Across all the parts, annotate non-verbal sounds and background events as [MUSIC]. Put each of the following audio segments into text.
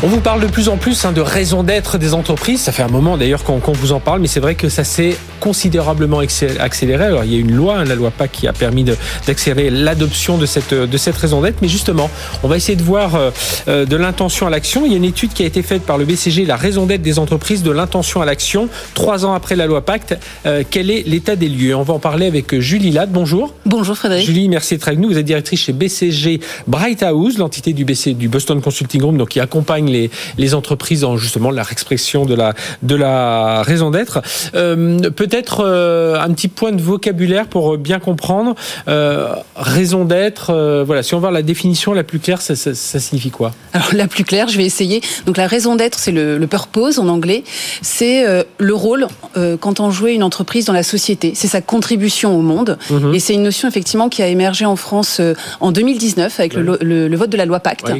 On vous parle de plus en plus hein, de raison d'être des entreprises. Ça fait un moment d'ailleurs qu'on vous en parle, mais c'est vrai que ça s'est considérablement accéléré. Alors il y a une loi, hein, la loi PAC, qui a permis d'accélérer l'adoption de cette, de cette raison d'être. Mais justement, on va essayer de voir euh, euh, de l'intention à l'action. Il y a une étude qui a été faite par le BCG, la raison d'être des entreprises, de l'intention à l'action, trois ans après la loi Pacte. Euh, quel est l'état des lieux? On va en parler avec Julie Ladd. Bonjour. Bonjour Frédéric. Julie, merci d'être avec nous. Vous êtes directrice chez BCG Bright House, l'entité du, BC, du Boston Consulting Group, donc qui accompagne les, les entreprises dans justement la expression de la, de la raison d'être. Euh, peut-être euh, un petit point de vocabulaire pour bien comprendre. Euh, raison d'être, voilà, si on va la définition la plus claire, ça, ça, signifie quoi? Alors la plus claire, je vais essayer. Donc la raison d'être, c'est le, le, purpose en anglais. C'est le rôle on jouait une entreprise dans la société. C'est sa contribution au monde. Mhm. Et c'est une notion effectivement qui a émergé en France en 2019 avec le, le, vote de la loi Pacte.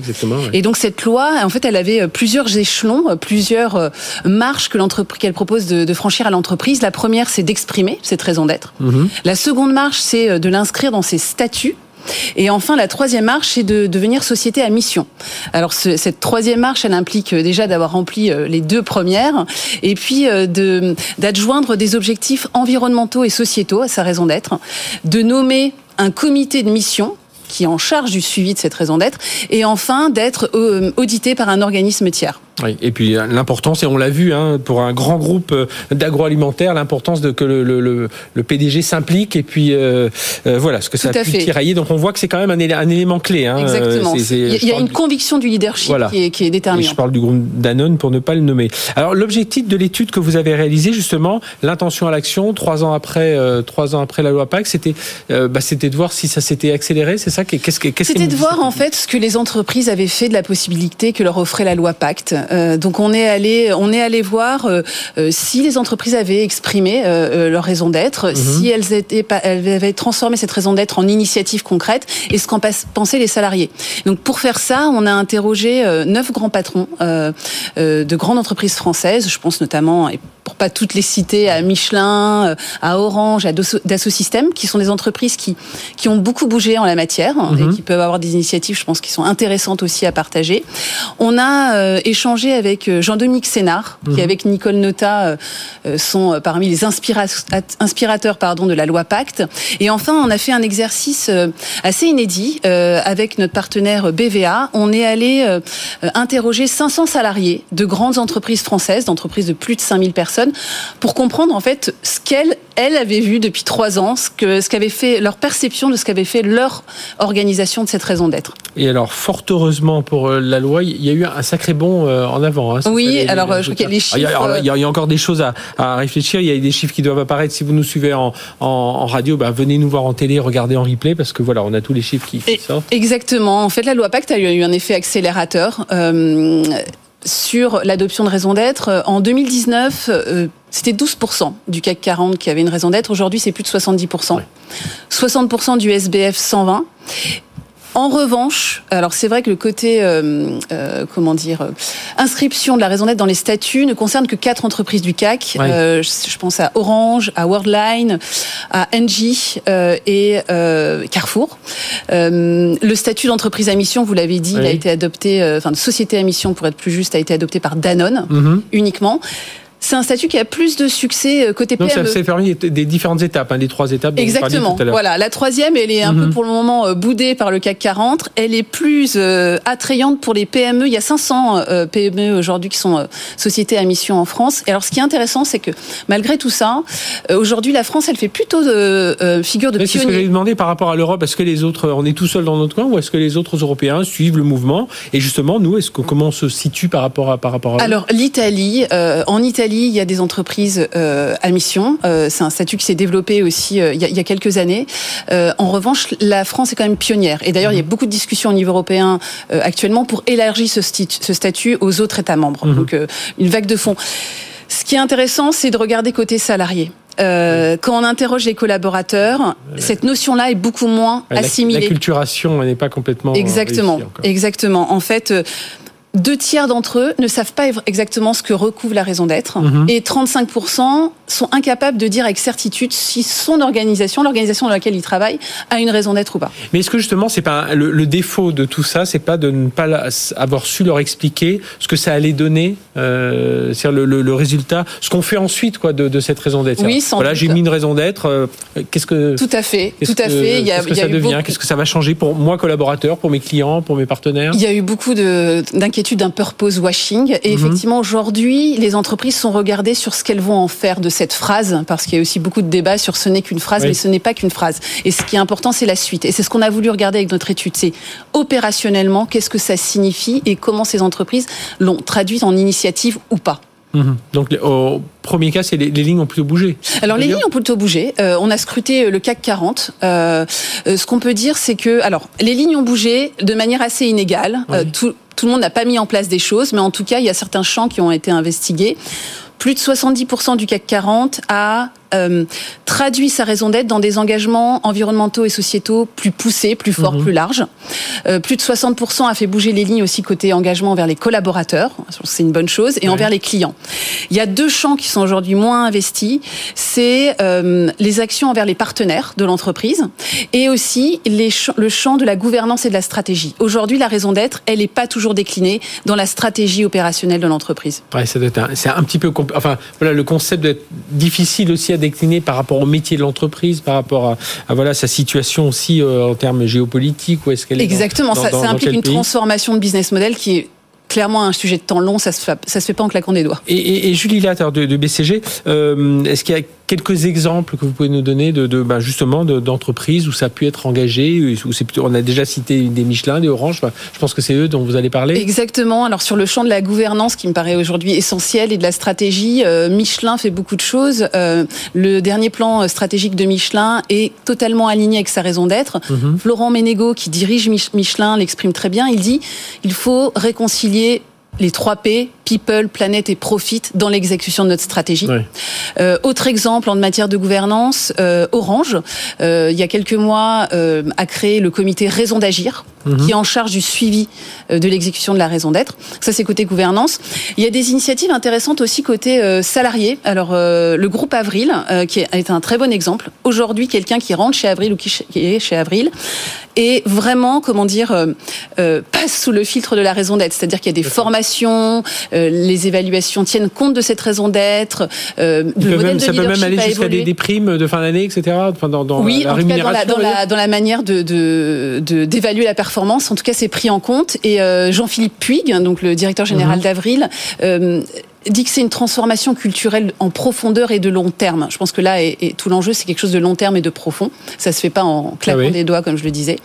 Et donc cette loi, en fait, elle avait plusieurs échelons, plusieurs euh, marches que l'entreprise qu'elle propose de, franchir à l'entreprise. La première, c'est d'exprimer cette raison d'être. Mhm. La seconde marche, c'est euh, de l'inscrire dans ses statuts. Et enfin, la troisième marche, c'est de devenir société à mission. Alors, cette troisième marche, elle implique euh, déjà d'avoir rempli les deux premières, et puis de d'adjoindre des objectifs environnementaux et sociétaux à sa raison d'être, de nommer un comité de mission qui est en charge du suivi de cette raison d'être, et enfin d'être euh, audité par un organisme tiers. Oui, et puis euh, l'importance, et on l'a vu hein, pour un grand groupe euh, d'agroalimentaire, l'importance de que le, le, le PDG s'implique et puis euh, voilà ce que ça a pu tirailler. Donc on voit que c'est quand même un, un, élément clé. Hein, Exactement. il y a une conviction du leadership qui, est, qui, est, déterminante. je parle du groupe Danone pour ne pas le nommer. Alors l'objectif de l'étude que vous avez réalisée justement, l'intention à l'action, trois ans après, trois ans après la loi PAC, c'était bah, c'était de voir si ça s'était accéléré. C'est ça? Qu'est-ce que C'était de voir en fait ce que les entreprises avaient fait de la possibilité que leur offrait la loi Pacte. Euh, donc on est allé, on est allé voir euh, euh, si les entreprises avaient exprimé leur raison d'être, mhm. si elles étaient, elles avaient transformé cette raison d'être en initiative concrète, et ce qu'en pensaient les salariés. Donc pour faire ça, on a interrogé neuf grands patrons de grandes entreprises françaises. Je pense notamment, et pour pas toutes les citer, à Michelin, à Orange, à Dassault Systèmes, qui sont des entreprises qui qui ont beaucoup bougé en la matière et mhm. qui peuvent avoir des initiatives, je pense, qui sont intéressantes aussi à partager. On a échangé avec euh, Jean-Dominique Sénard, qui mhm. avec Nicole Nota euh, euh, sont parmi les inspirateurs pardon, de la loi Pacte. Et enfin, on a fait un exercice assez inédit avec notre partenaire BVA. On est allé interroger 500 salariés de grandes entreprises françaises, d'entreprises de plus de 5000 personnes, pour comprendre en fait ce qu'elles elles avaient vu depuis trois ans, ce que ce qu'avait fait leur perception de ce qu'avait fait leur organisation de cette raison d'être. Et alors, fort heureusement pour la loi, il y a eu un sacré bond en avant. Hein, oui, alors je crois qu'il y a les chiffres. Il y, a, encore des choses à, à, réfléchir. Il y a des chiffres qui doivent apparaître. Si vous nous suivez en, en, radio, bah, venez nous voir en télé, regardez en replay, parce que voilà, on a tous les chiffres qui, sortent. Exactement. En fait, la loi Pacte a eu un effet accélérateur. Euh, sur l'adoption de raison d'être. En 2019, euh, c'était 12% du CAC 40 qui avait une raison d'être. Aujourd'hui, c'est plus de 70%. 60% du SBF 120. En revanche, alors c'est vrai que le côté, euh, euh, comment dire, euh, inscription de la raison d'être dans les statuts ne concerne que quatre entreprises du CAC. je pense à Orange, à Worldline, à Engie et Carrefour. le statut d'entreprise à mission, vous l'avez dit, il a été adopté, enfin de société à mission pour être plus juste, a été adopté par Danone mm-hmm. uniquement. C'est un statut qui a plus de succès euh, côté PME. Donc ça permis des différentes étapes, hein, des trois étapes. Exactement. Voilà, la troisième, elle est un peu mhm. pour le moment euh, boudée par le CAC 40. Elle est plus euh, attrayante pour les PME. Il y a 500 PME aujourd'hui qui sont sociétés à mission en France. Et alors, ce qui est intéressant, c'est que malgré tout ça, aujourd'hui, la France, elle fait plutôt figure de pionnier. C'est ce que j'allais demander par rapport à l'Europe. Est-ce que les autres, on est tout seul dans notre coin, ou est-ce que les autres Européens suivent le mouvement? Et justement, nous, est-ce que comment on se situe par rapport à par rapport à Alors, l'Italie, en Italie il y a des entreprises euh, à mission. Euh, c'est un statut qui s'est développé aussi euh, il, y a, quelques années. en revanche, la France est quand même pionnière. Et d'ailleurs, il y a mhm. beaucoup de discussions au niveau européen actuellement pour élargir ce, ce, statut aux autres États membres. Mhm. Donc, une vague de fonds. Ce qui est intéressant, c'est de regarder côté salarié. Euh, quand on interroge les collaborateurs, cette notion-là est beaucoup moins assimilée. La culturation n'est pas complètement exactement, exactement. En fait, deux tiers d'entre eux ne savent pas exactement ce que recouvre la raison d'être Mhm. et 35% sont incapables de dire avec certitude si son organisation, l'organisation dans laquelle ils travaillent, a une raison d'être ou pas. Mais est-ce que justement, c'est pas le, le défaut de tout ça, c'est pas de ne pas avoir su leur expliquer ce que ça allait donner, euh, c'est-à-dire le, le- le résultat, ce qu'on fait ensuite quoi de, de cette raison d'être? Oui, sans Voilà, j'ai mis une raison d'être. euh, qu'est-ce que Tout à fait, tout à que- fait. Qu'est-ce que il y a ça devient? beaucoup- Qu'est-ce que ça va changer pour moi collaborateur, pour mes clients, pour mes partenaires? Il y a eu beaucoup de- d'un purpose washing. Et Mhm. effectivement, aujourd'hui, les entreprises sont regardées sur ce qu'elles vont en faire de cette phrase, parce qu'il y a aussi beaucoup de débats sur ce n'est qu'une phrase, Oui. mais ce n'est pas qu'une phrase. Et ce qui est important, c'est la suite. Et c'est ce qu'on a voulu regarder avec notre étude. C'est opérationnellement, qu'est-ce que ça signifie et comment ces entreprises l'ont traduit en initiative ou pas. Mhm. Donc au premier cas, c'est les, les lignes ont plutôt bougé. Alors les lignes ont plutôt bougé. Euh, on a scruté le CAC 40. Euh, euh, ce qu'on peut dire, c'est que alors les lignes ont bougé de manière assez inégale. Euh, tout, tout le monde n'a pas mis en place des choses, mais en tout cas, il y a certains champs qui ont été investigués. Plus de 70% du CAC 40 a euh, traduit sa raison d'être dans des engagements environnementaux et sociétaux plus poussés, plus forts, Mhm. plus larges. Euh, plus de 60% a fait bouger les lignes aussi côté engagement envers les collaborateurs. C'est une bonne chose. Et Ouais. envers les clients. Il y a deux champs qui sont aujourd'hui moins investis. C'est euh, les actions envers les partenaires de l'entreprise et aussi les ch- le champ de la gouvernance et de la stratégie. Aujourd'hui, la raison d'être, elle n'est pas toujours déclinée dans la stratégie opérationnelle de l'entreprise. Ouais, un- c'est un petit peu enfin voilà le concept doit être difficile aussi à décliner par rapport au métier de l'entreprise, par rapport à, à, voilà sa situation aussi euh, en termes géopolitiques où est-ce qu'elle est dans- Exactement, ça, dans- ça dans implique une transformation de business model qui est clairement un sujet de temps long, ça se fait, ça se fait pas en claquant des doigts. Et, et, et Julie Latter de, de BCG, euh, est-ce qu'il y a quelques exemples que vous pouvez nous donner de, de bah, justement de- d'entreprises où ça a pu être engagé où on a déjà cité des Michelin, des Orange, bah, je pense que c'est eux dont vous allez parler. Exactement. Alors sur le champ de la gouvernance qui me paraît aujourd'hui essentiel et de la stratégie, euh, Michelin fait beaucoup de choses. Euh, le dernier plan stratégique de Michelin est totalement aligné avec sa raison d'être. Mhm. Florent Ménégo, qui dirige Mich- Michelin, l'exprime très bien. Il dit il faut réconcilier les trois P, people, planète et profit, dans l'exécution de notre stratégie. Euh, autre exemple en matière de gouvernance, euh, Orange, euh, il y a quelques mois, euh, a créé le comité Raison d'agir, Mhm. qui est en charge du suivi euh, de l'exécution de la raison d'être. Ça, c'est côté gouvernance. Il y a des initiatives intéressantes aussi côté euh, salarié. Alors, le groupe Avril, qui est un très bon exemple. Aujourd'hui, quelqu'un qui rentre chez Avril ou qui, est chez Avril est vraiment, comment dire, passe sous le filtre de la raison d'être. C'est-à-dire qu'il y a des formations, les évaluations tiennent compte de cette raison d'être. Euh, le peuvent modèle même- de ça peut même aller jusqu'à des, primes de fin d'année, etc. Enfin, dans, dans Oui, la en tout cas dans la, dans, la, dans la manière de d'évaluer la performance. En tout cas, c'est pris en compte. Et euh, Jean-Philippe Puig, donc le directeur général Mhm. d'Avril, euh, dit que c'est une transformation culturelle en profondeur et de long terme. Je pense que là, est- tout l'enjeu, c'est quelque chose de long terme et de profond. Ça se fait pas en claquant Ah oui. des doigts, comme je le disais.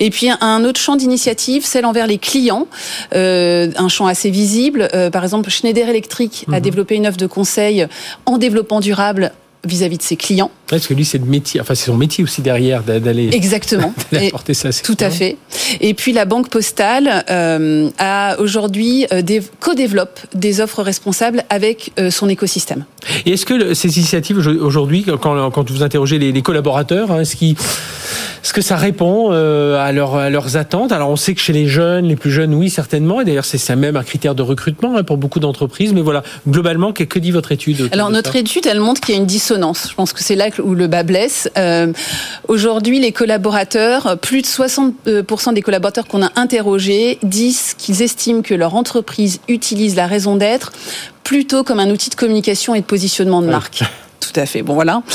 Et puis un autre champ d'initiative, celle envers les clients, euh, un champ assez visible. Euh, par exemple, Schneider Electric a Mhm. développé une offre de conseil en développement durable vis-à-vis de ses clients. Parce que lui, c'est le métier, enfin, c'est son métier aussi derrière d'a- d'aller [LAUGHS] Exactement. [LAUGHS] apporter ça. Tout à fait. Et puis la Banque Postale euh, a aujourd'hui euh, co-développe des offres responsables avec euh, son écosystème. Et est-ce que ces initiatives aujourd'hui, quand, quand vous interrogez les, les collaborateurs, hein, est-ce que ça répond euh, à, leur- à leurs attentes? Alors on sait que chez les jeunes, les plus jeunes, oui certainement. Et d'ailleurs c'est ça même un critère de recrutement hein, pour beaucoup d'entreprises. Mais voilà, globalement, que, que dit votre étude Alors notre étude, elle montre qu'il y a une dissonance. Je pense que c'est là où le bas blesse. Euh, aujourd'hui, les collaborateurs, plus de 60% des collaborateurs qu'on a interrogés disent qu'ils estiment que leur entreprise utilise la raison d'être plutôt comme un outil de communication et de positionnement de marque. Tout à fait. Bon voilà. [LAUGHS]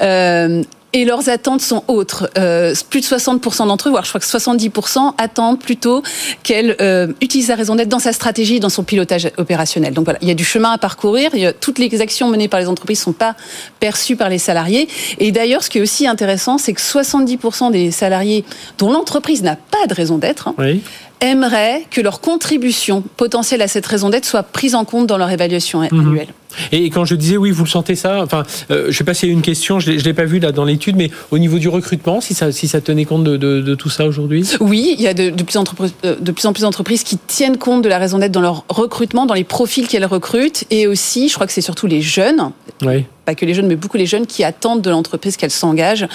Euh, et leurs attentes sont autres. Euh, plus de 60% d'entre eux, voire je crois que 70% attendent plutôt qu'elle euh, utilise la raison d'être dans sa stratégie, dans son pilotage opérationnel. Donc voilà, il y a du chemin à parcourir. Toutes les actions menées par les entreprises sont pas perçues par les salariés. Et d'ailleurs, ce qui est aussi intéressant, c'est que 70% des salariés dont l'entreprise n'a pas de raison d'être hein, Oui. Aimeraient que leur contribution potentielle à cette raison d'être soit prise en compte dans leur évaluation Mhm. annuelle. Et quand je disais oui, vous le sentez ça. Enfin, euh, je sais pas s'il y a une question, je l'ai, l'ai pas vu là dans l'étude, mais au niveau du recrutement, si ça, si ça tenait compte de, de, de tout ça aujourd'hui? Oui, il y a de, de plus en plus, euh, de plus en plus d'entreprises qui tiennent compte de la raison d'être dans leur recrutement, dans les profils qu'elles recrutent, et aussi, je crois que c'est surtout les jeunes, Oui. Pas que les jeunes, mais beaucoup les jeunes qui attendent de l'entreprise qu'elle s'engage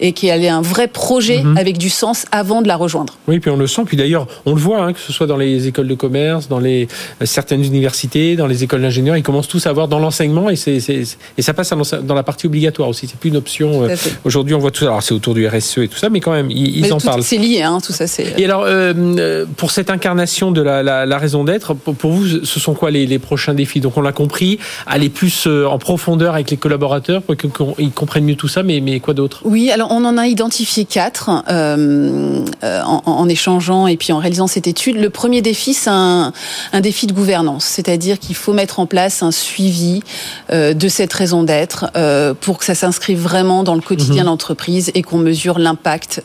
et qu'elle ait un vrai projet mhm. avec du sens avant de la rejoindre. Oui, puis on le sent. Puis d'ailleurs, on le voit, hein, que ce soit dans les écoles de commerce, dans les euh, certaines universités, dans les écoles d'ingénieurs, ils commencent tous à avoir dans l'enseignement et, ça passe dans la partie obligatoire aussi. C'est plus une option. Euh, aujourd'hui, on voit tout ça. Alors c'est autour du RSE et tout ça, mais quand même, ils, en parlent. C'est lié, hein, tout ça. Et alors, euh, pour cette incarnation de la, la, raison d'être, pour, vous, ce sont quoi les, les prochains défis? Donc on l'a compris, aller plus en profondeur avec les collaborateurs pour qu'ils comprennent mieux tout ça, mais, mais quoi d'autre? Oui, alors on en a identifié quatre euh, euh, en, en, échangeant et puis en réalisant cette étude. Le premier défi, c'est un, un, défi de gouvernance, c'est-à-dire qu'il faut mettre en place un suivi euh, de cette raison d'être euh, pour que ça s'inscrive vraiment dans le quotidien mhm. de l'entreprise et qu'on mesure l'impact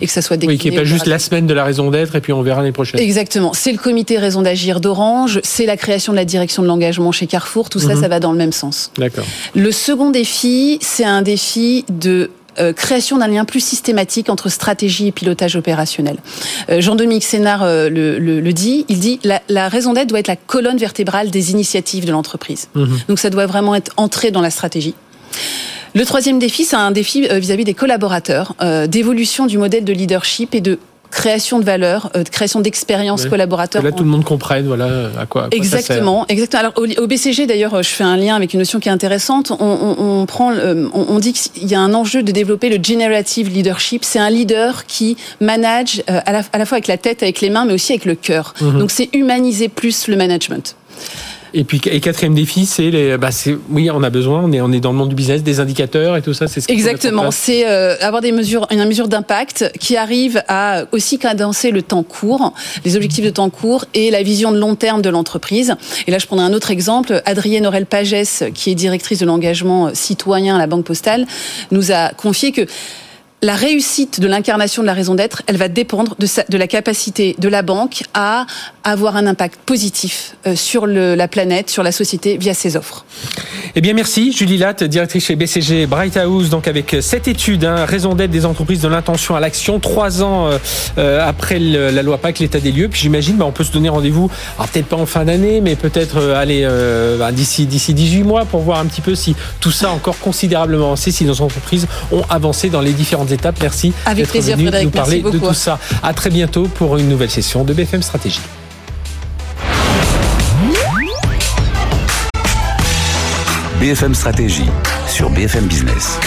et que ça soit décliné. Oui, qu'il n'y ait pas juste la semaine de la raison d'être et puis on verra l'année prochaine. Exactement. C'est le comité raison d'agir d'Orange, c'est la création de la direction de l'engagement chez Carrefour. Tout ça, mhm. ça va dans le même sens. D'accord. Le second défi, c'est un défi de euh, création d'un lien plus systématique entre stratégie et pilotage opérationnel. Euh, Jean-Dominique Sénard euh, le, dit, il dit la, la raison d'être doit être la colonne vertébrale des initiatives de l'entreprise. Mhm. Donc ça doit vraiment être entré dans la stratégie. Le troisième défi, c'est un défi vis-à-vis -vis des collaborateurs, d'évolution du modèle de leadership et de création de valeur, euh, de création d'expérience collaborateur. Que là, tout le monde comprenne voilà à quoi. exactement, exactement. Alors au, BCG d'ailleurs, je fais un lien avec une notion qui est intéressante. On, on, on prend, on, on, dit qu'il y a un enjeu de développer le generative leadership. C'est un leader qui manage euh, à, la, à, la, fois avec la tête, avec les mains, mais aussi avec le cœur. Mhm. Donc c'est humaniser plus le management. Et puis, et quatrième défi, c'est les, bah c'est, oui, on a besoin, on est, on est dans le monde du business, des indicateurs et tout ça, c'est ce Exactement. C'est euh, avoir des mesures, une mesure d'impact qui arrive à aussi cadencer le temps court, les objectifs de temps court et la vision de long terme de l'entreprise. Et là, je prends un autre exemple. Adrienne Aurel Pagès, qui est directrice de l'engagement citoyen à la Banque Postale, nous a confié que la réussite de l'incarnation de la raison d'être, elle va dépendre de, la capacité de la banque à avoir un impact positif euh, sur la planète, sur la société via ses offres. Eh bien, merci Julie Latte, directrice chez BCG Bright House, donc avec cette étude, hein, raison d'être des entreprises de l'intention à l'action, trois ans euh, euh, après la loi PAC, l'état des lieux. Puis j'imagine, bah, on peut se donner rendez-vous, peut-être pas en fin d'année, mais peut-être aller bah, d'ici d'ici 18 mois pour voir un petit peu si tout ça a encore considérablement avancé, si nos entreprises ont avancé dans les différentes étapes. Merci plaisir, venu nous parler de tout ça. À très bientôt pour une nouvelle session de BFM Stratégie. BFM Stratégie sur BFM Business.